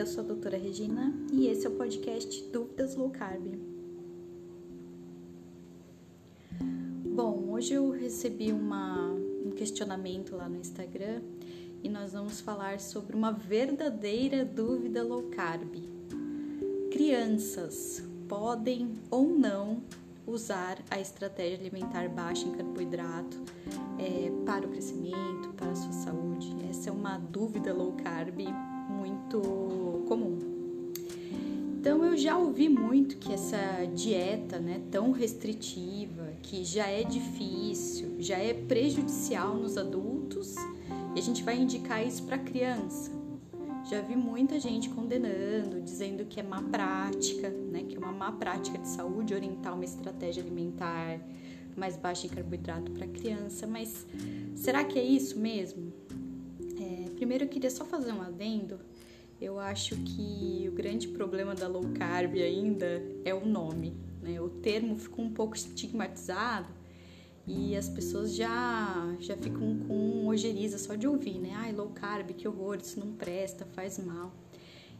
eu sou a doutora Regina e esse é o podcast Dúvidas Low Carb. Bom, hoje eu recebi uma, um questionamento lá no Instagram e nós vamos falar sobre uma verdadeira dúvida low carb. Crianças podem ou não usar a estratégia alimentar baixa em carboidrato é, para o crescimento, para a sua saúde? Essa é uma dúvida low carb muito comum. Então eu já ouvi muito que essa dieta, né, tão restritiva, que já é difícil, já é prejudicial nos adultos, e a gente vai indicar isso para criança. Já vi muita gente condenando, dizendo que é má prática, né, que é uma má prática de saúde orientar uma estratégia alimentar mais baixa em carboidrato para criança, mas será que é isso mesmo? É, primeiro eu queria só fazer um adendo eu acho que o grande problema da low carb ainda é o nome. Né? O termo ficou um pouco estigmatizado e as pessoas já, já ficam com ojeriza só de ouvir, né? Ai, low carb, que horror, isso não presta, faz mal.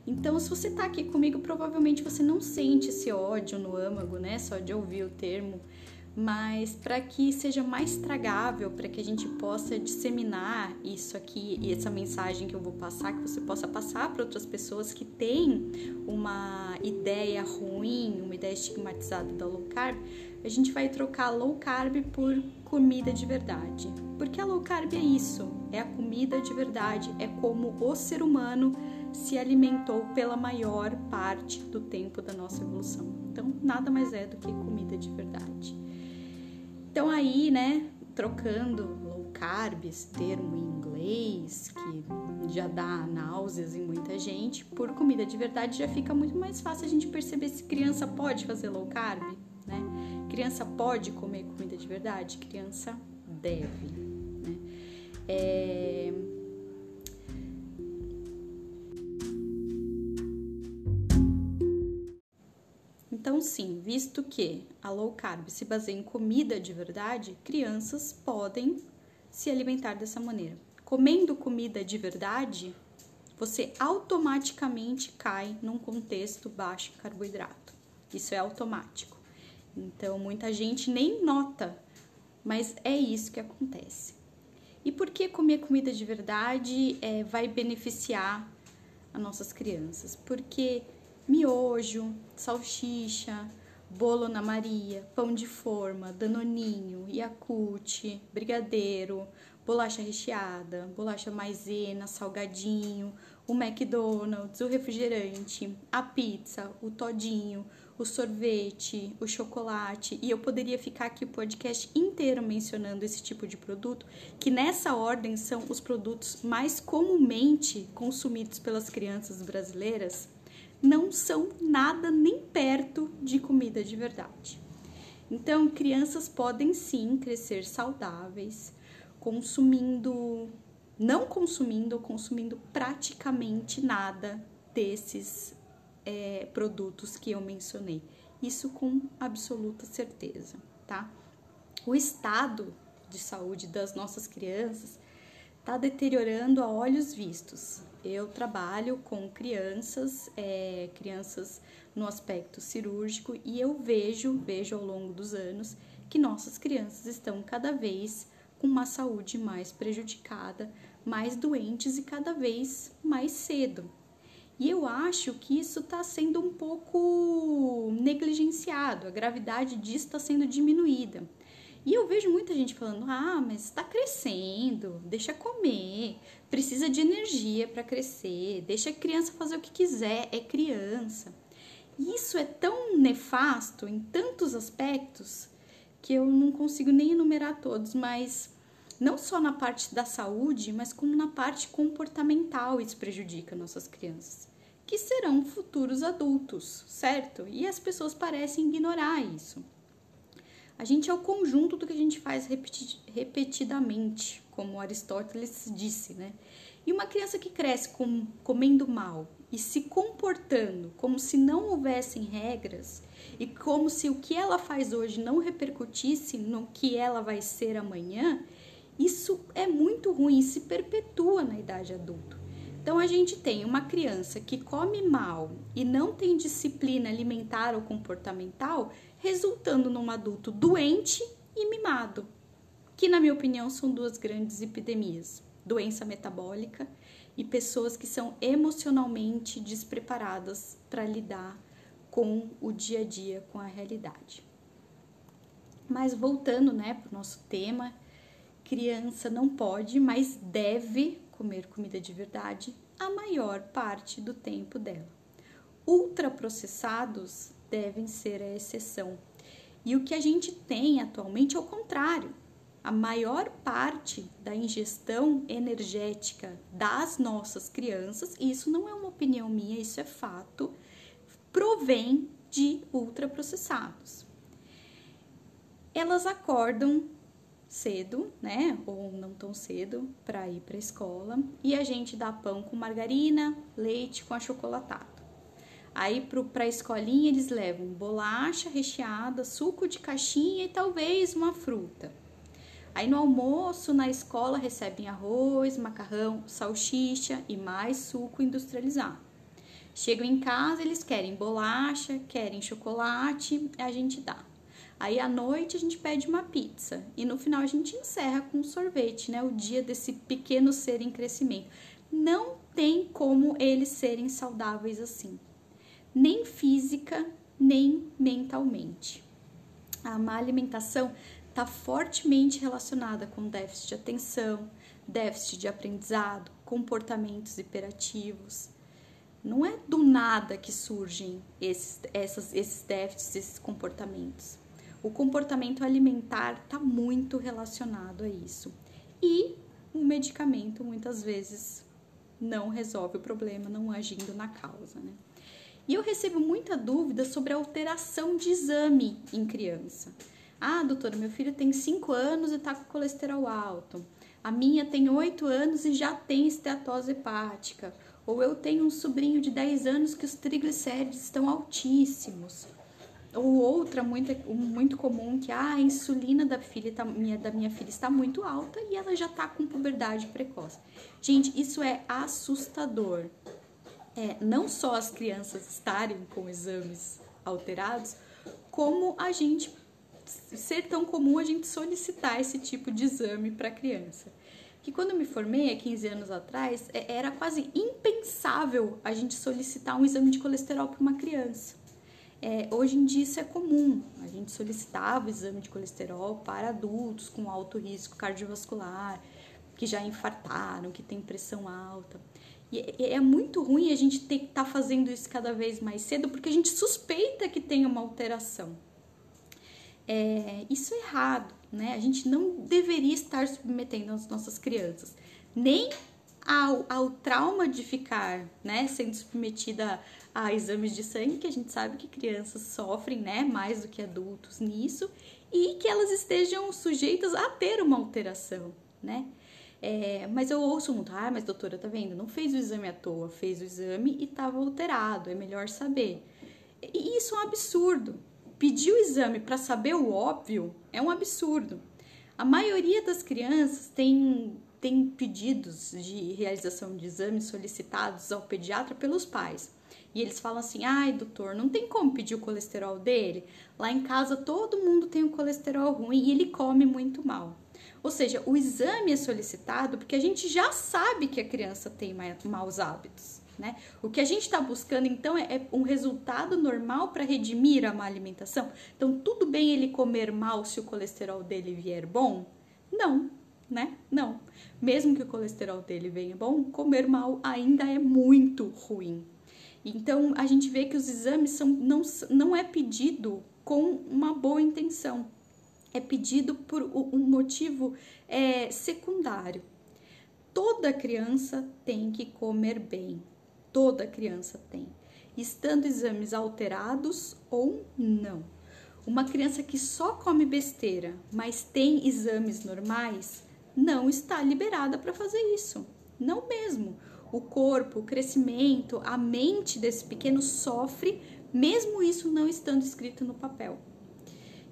Então, se você tá aqui comigo, provavelmente você não sente esse ódio no âmago, né? Só de ouvir o termo mas para que seja mais tragável, para que a gente possa disseminar isso aqui e essa mensagem que eu vou passar, que você possa passar para outras pessoas que têm uma ideia ruim, uma ideia estigmatizada da low carb, a gente vai trocar low carb por comida de verdade. Porque a low carb é isso, é a comida de verdade, é como o ser humano se alimentou pela maior parte do tempo da nossa evolução. Então, nada mais é do que comida de verdade. Então aí, né, trocando low carb, esse termo em inglês, que já dá náuseas em muita gente, por comida de verdade já fica muito mais fácil a gente perceber se criança pode fazer low carb, né? Criança pode comer comida de verdade? Criança deve, né? É Então, sim, visto que a low carb se baseia em comida de verdade, crianças podem se alimentar dessa maneira. Comendo comida de verdade, você automaticamente cai num contexto baixo em carboidrato. Isso é automático. Então, muita gente nem nota, mas é isso que acontece. E por que comer comida de verdade é, vai beneficiar as nossas crianças? Porque miojo, salsicha, bolo na Maria, pão de forma, danoninho, Yakult, brigadeiro, bolacha recheada, bolacha maisena, salgadinho, o McDonald's, o refrigerante, a pizza, o todinho, o sorvete, o chocolate, e eu poderia ficar aqui o podcast inteiro mencionando esse tipo de produto, que nessa ordem são os produtos mais comumente consumidos pelas crianças brasileiras não são nada nem perto de comida de verdade. Então, crianças podem sim crescer saudáveis, consumindo, não consumindo ou consumindo praticamente nada desses é, produtos que eu mencionei. Isso com absoluta certeza, tá? O estado de saúde das nossas crianças está deteriorando a olhos vistos. Eu trabalho com crianças, é, crianças no aspecto cirúrgico e eu vejo, vejo ao longo dos anos que nossas crianças estão cada vez com uma saúde mais prejudicada, mais doentes e cada vez mais cedo. E eu acho que isso está sendo um pouco negligenciado, a gravidade disso está sendo diminuída. E eu vejo muita gente falando: ah, mas está crescendo, deixa comer, precisa de energia para crescer, deixa a criança fazer o que quiser, é criança. Isso é tão nefasto em tantos aspectos que eu não consigo nem enumerar todos, mas não só na parte da saúde, mas como na parte comportamental isso prejudica nossas crianças, que serão futuros adultos, certo? E as pessoas parecem ignorar isso. A gente é o conjunto do que a gente faz repetidamente, como Aristóteles disse, né? E uma criança que cresce com, comendo mal e se comportando como se não houvessem regras e como se o que ela faz hoje não repercutisse no que ela vai ser amanhã, isso é muito ruim, se perpetua na idade adulta. Então a gente tem uma criança que come mal e não tem disciplina alimentar ou comportamental, resultando num adulto doente e mimado, que na minha opinião são duas grandes epidemias: doença metabólica e pessoas que são emocionalmente despreparadas para lidar com o dia a dia, com a realidade. Mas voltando, né, para o nosso tema, criança não pode, mas deve comer comida de verdade a maior parte do tempo dela. Ultraprocessados devem ser a exceção. E o que a gente tem atualmente é o contrário. A maior parte da ingestão energética das nossas crianças, e isso não é uma opinião minha, isso é fato, provém de ultraprocessados. Elas acordam cedo, né? Ou não tão cedo para ir para a escola e a gente dá pão com margarina, leite com achocolatado. Aí para a escolinha eles levam bolacha recheada, suco de caixinha e talvez uma fruta. Aí no almoço na escola recebem arroz, macarrão, salsicha e mais suco industrializado. Chegam em casa, eles querem bolacha, querem chocolate, a gente dá. Aí à noite a gente pede uma pizza e no final a gente encerra com um sorvete, né? O dia desse pequeno ser em crescimento. Não tem como eles serem saudáveis assim, nem física, nem mentalmente. A má alimentação está fortemente relacionada com déficit de atenção, déficit de aprendizado, comportamentos hiperativos. Não é do nada que surgem esses, essas, esses déficits, esses comportamentos. O comportamento alimentar está muito relacionado a isso. E o medicamento muitas vezes não resolve o problema, não agindo na causa, né? E eu recebo muita dúvida sobre a alteração de exame em criança. Ah, doutora, meu filho tem 5 anos e está com colesterol alto. A minha tem 8 anos e já tem esteatose hepática. Ou eu tenho um sobrinho de 10 anos que os triglicéridos estão altíssimos. Ou outra muito, muito comum que ah, a insulina da filha tá, minha, da minha filha está muito alta e ela já está com puberdade precoce. Gente, isso é assustador. É, não só as crianças estarem com exames alterados, como a gente ser tão comum a gente solicitar esse tipo de exame para a criança. Que quando eu me formei, há 15 anos atrás, é, era quase impensável a gente solicitar um exame de colesterol para uma criança. É, hoje em dia isso é comum. A gente solicitava o exame de colesterol para adultos com alto risco cardiovascular, que já infartaram, que tem pressão alta. E é, é muito ruim a gente ter que estar tá fazendo isso cada vez mais cedo, porque a gente suspeita que tem uma alteração. É, isso é errado, né? A gente não deveria estar submetendo as nossas crianças nem ao, ao trauma de ficar, né, sendo submetida a exames de sangue, que a gente sabe que crianças sofrem, né, mais do que adultos nisso, e que elas estejam sujeitas a ter uma alteração, né? É, mas eu ouço muito, ah, mas doutora, tá vendo? Não fez o exame à toa, fez o exame e estava alterado, é melhor saber. E isso é um absurdo. Pedir o exame para saber o óbvio é um absurdo. A maioria das crianças tem, tem pedidos de realização de exames solicitados ao pediatra pelos pais. E eles falam assim: ai, doutor, não tem como pedir o colesterol dele? Lá em casa todo mundo tem o colesterol ruim e ele come muito mal. Ou seja, o exame é solicitado porque a gente já sabe que a criança tem maus hábitos. Né? O que a gente está buscando então é, é, um resultado normal para redimir a má alimentação. Então, tudo bem ele comer mal se o colesterol dele vier bom? Não, né? Não. Mesmo que o colesterol dele venha bom, comer mal ainda é muito ruim. Então, a gente vê que os exames são, não, não é pedido com uma boa intenção, é pedido por um motivo é, secundário. Toda criança tem que comer bem, toda criança tem, estando exames alterados ou não. Uma criança que só come besteira, mas tem exames normais, não está liberada para fazer isso. Não mesmo o corpo, o crescimento, a mente desse pequeno sofre, mesmo isso não estando escrito no papel.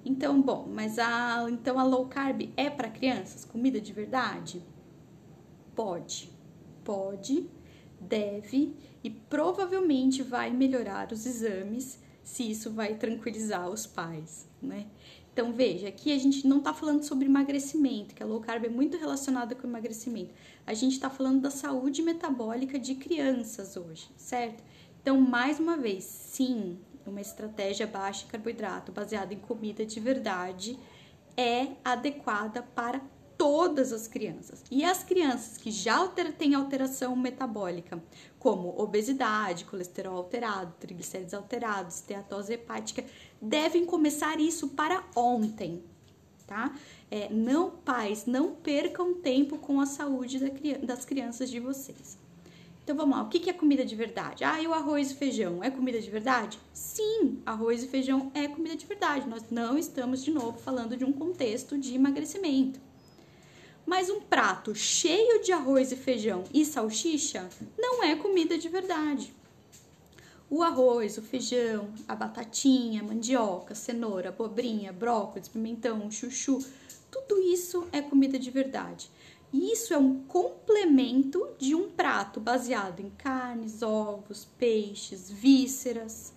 Então, bom, mas a então a low carb é para crianças, comida de verdade? Pode. Pode, deve e provavelmente vai melhorar os exames se isso vai tranquilizar os pais, né? Então veja, aqui a gente não está falando sobre emagrecimento, que a low carb é muito relacionada com emagrecimento. A gente está falando da saúde metabólica de crianças hoje, certo? Então, mais uma vez, sim, uma estratégia baixa em carboidrato, baseada em comida de verdade, é adequada para todas as crianças. E as crianças que já têm alteração metabólica, como obesidade, colesterol alterado, triglicéridos alterados, esteatose hepática, devem começar isso para ontem, tá? É, não, pais, não percam tempo com a saúde das crianças de vocês. Então vamos lá, o que é comida de verdade? Ah, e o arroz e feijão é comida de verdade? Sim, arroz e feijão é comida de verdade. Nós não estamos de novo falando de um contexto de emagrecimento. Mas um prato cheio de arroz e feijão e salsicha não é comida de verdade. O arroz, o feijão, a batatinha, mandioca, cenoura, abobrinha, brócolis, pimentão, chuchu, tudo isso é comida de verdade. Isso é um complemento de um prato baseado em carnes, ovos, peixes, vísceras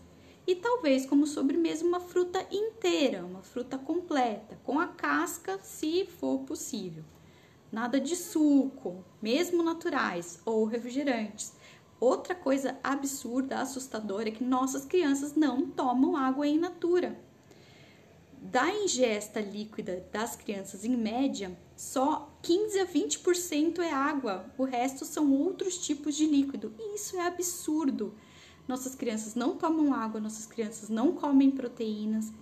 e talvez como sobremesa uma fruta inteira, uma fruta completa, com a casca, se for possível. Nada de suco, mesmo naturais ou refrigerantes. Outra coisa absurda, assustadora, é que nossas crianças não tomam água em natura. Da ingesta líquida das crianças, em média, só 15 a 20% é água, o resto são outros tipos de líquido. E isso é absurdo. Nossas crianças não tomam água, nossas crianças não comem proteínas.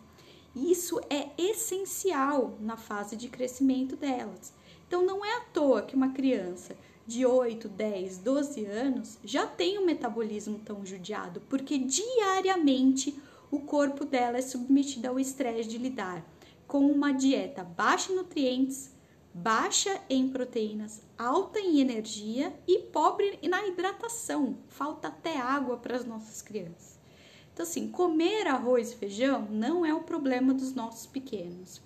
Isso é essencial na fase de crescimento delas. Então não é à toa que uma criança de 8, 10, 12 anos já tem um metabolismo tão judiado, porque diariamente o corpo dela é submetido ao estresse de lidar com uma dieta baixa em nutrientes, baixa em proteínas, alta em energia e pobre na hidratação. Falta até água para as nossas crianças. Então, assim, comer arroz e feijão não é o problema dos nossos pequenos.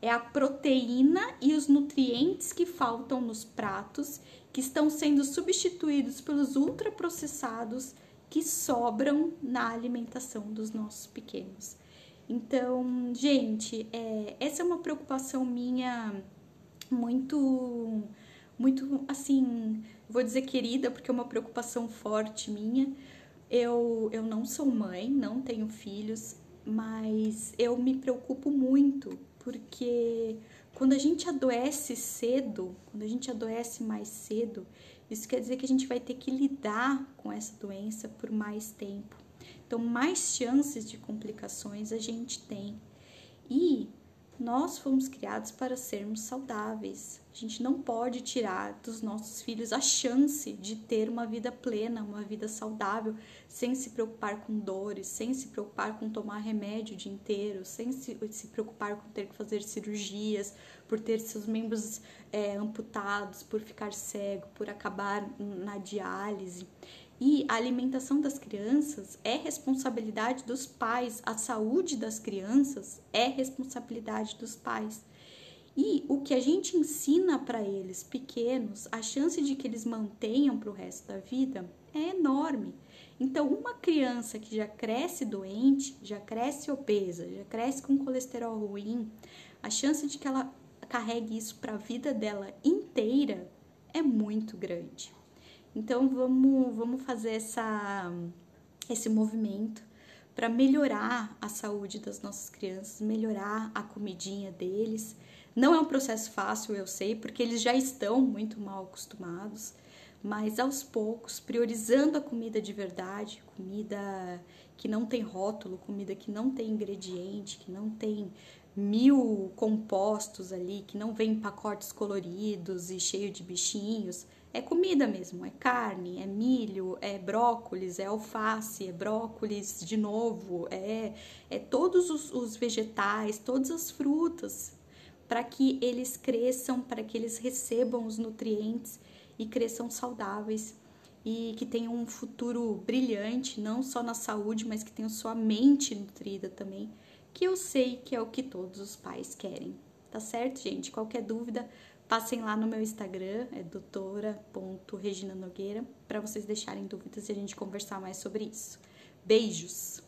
É a proteína e os nutrientes que faltam nos pratos que estão sendo substituídos pelos ultraprocessados que sobram na alimentação dos nossos pequenos. Então, gente, é, essa é uma preocupação minha muito, muito assim, vou dizer querida, porque é uma preocupação forte minha. Eu, eu não sou mãe, não tenho filhos, mas eu me preocupo muito porque quando a gente adoece cedo, quando a gente adoece mais cedo, isso quer dizer que a gente vai ter que lidar com essa doença por mais tempo. Então, mais chances de complicações a gente tem. E nós fomos criados para sermos saudáveis. A gente não pode tirar dos nossos filhos a chance de ter uma vida plena, uma vida saudável, sem se preocupar com dores, sem se preocupar com tomar remédio o dia inteiro, sem se, se preocupar com ter que fazer cirurgias, por ter seus membros é, amputados, por ficar cego, por acabar na diálise. E a alimentação das crianças é responsabilidade dos pais, a saúde das crianças é responsabilidade dos pais. E o que a gente ensina para eles pequenos, a chance de que eles mantenham para o resto da vida é enorme. Então, uma criança que já cresce doente, já cresce obesa, já cresce com colesterol ruim, a chance de que ela carregue isso para a vida dela inteira é muito grande. Então vamos, vamos fazer essa, esse movimento para melhorar a saúde das nossas crianças, melhorar a comidinha deles. Não é um processo fácil, eu sei, porque eles já estão muito mal acostumados, mas aos poucos, priorizando a comida de verdade, comida que não tem rótulo, comida que não tem ingrediente, que não tem mil compostos ali, que não vem em pacotes coloridos e cheio de bichinhos é comida mesmo, é carne, é milho, é brócolis, é alface, é brócolis de novo, é, é todos os, os vegetais, todas as frutas, para que eles cresçam, para que eles recebam os nutrientes e cresçam saudáveis e que tenham um futuro brilhante, não só na saúde, mas que tenham sua mente nutrida também, que eu sei que é o que todos os pais querem. Tá certo, gente? Qualquer dúvida, Passem lá no meu Instagram, é doutora.reginanogueira, para vocês deixarem dúvidas e a gente conversar mais sobre isso. Beijos!